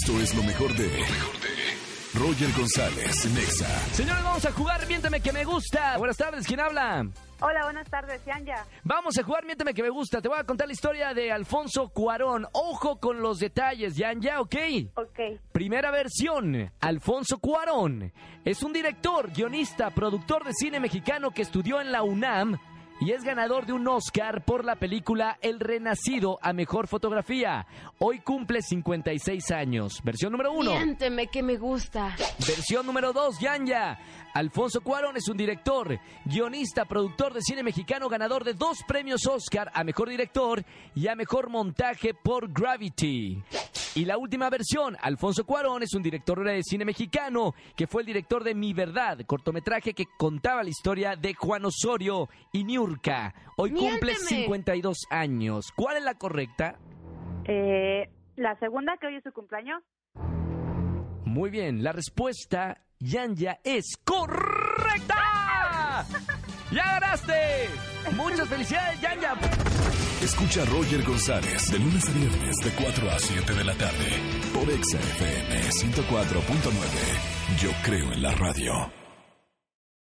Esto es lo mejor de. Roger González, Nexa. Señores, vamos a jugar Miénteme que me gusta. Buenas tardes, ¿quién habla? Hola, buenas tardes, Yanya. Vamos a jugar Miénteme que me gusta. Te voy a contar la historia de Alfonso Cuarón. Ojo con los detalles, Yanya, ¿ok? Ok. Primera versión, Alfonso Cuarón. Es un director, guionista, productor de cine mexicano que estudió en la UNAM y es ganador de un Oscar por la película El Renacido a Mejor Fotografía. Hoy cumple 56 años. Versión número uno. Miénteme que me gusta. Versión número 2, Yanya. Alfonso Cuarón es un director, guionista, productor de cine mexicano, ganador de dos premios Oscar a Mejor Director y a Mejor Montaje por Gravity. Y la última versión, Alfonso Cuarón es un director de cine mexicano que fue el director de Mi Verdad, cortometraje que contaba la historia de Juan Osorio y Niurka. Hoy cumple Miénteme. 52 años. ¿Cuál es la correcta? Eh, la segunda, que hoy es su cumpleaños. Muy bien, la respuesta, Yanya, es correcta. ¡Ya ganaste! Muchas felicidades, Yanya. Escucha a Roger González de lunes a viernes de 4 a 7 de la tarde por Exa FM 104.9. Yo creo en la radio.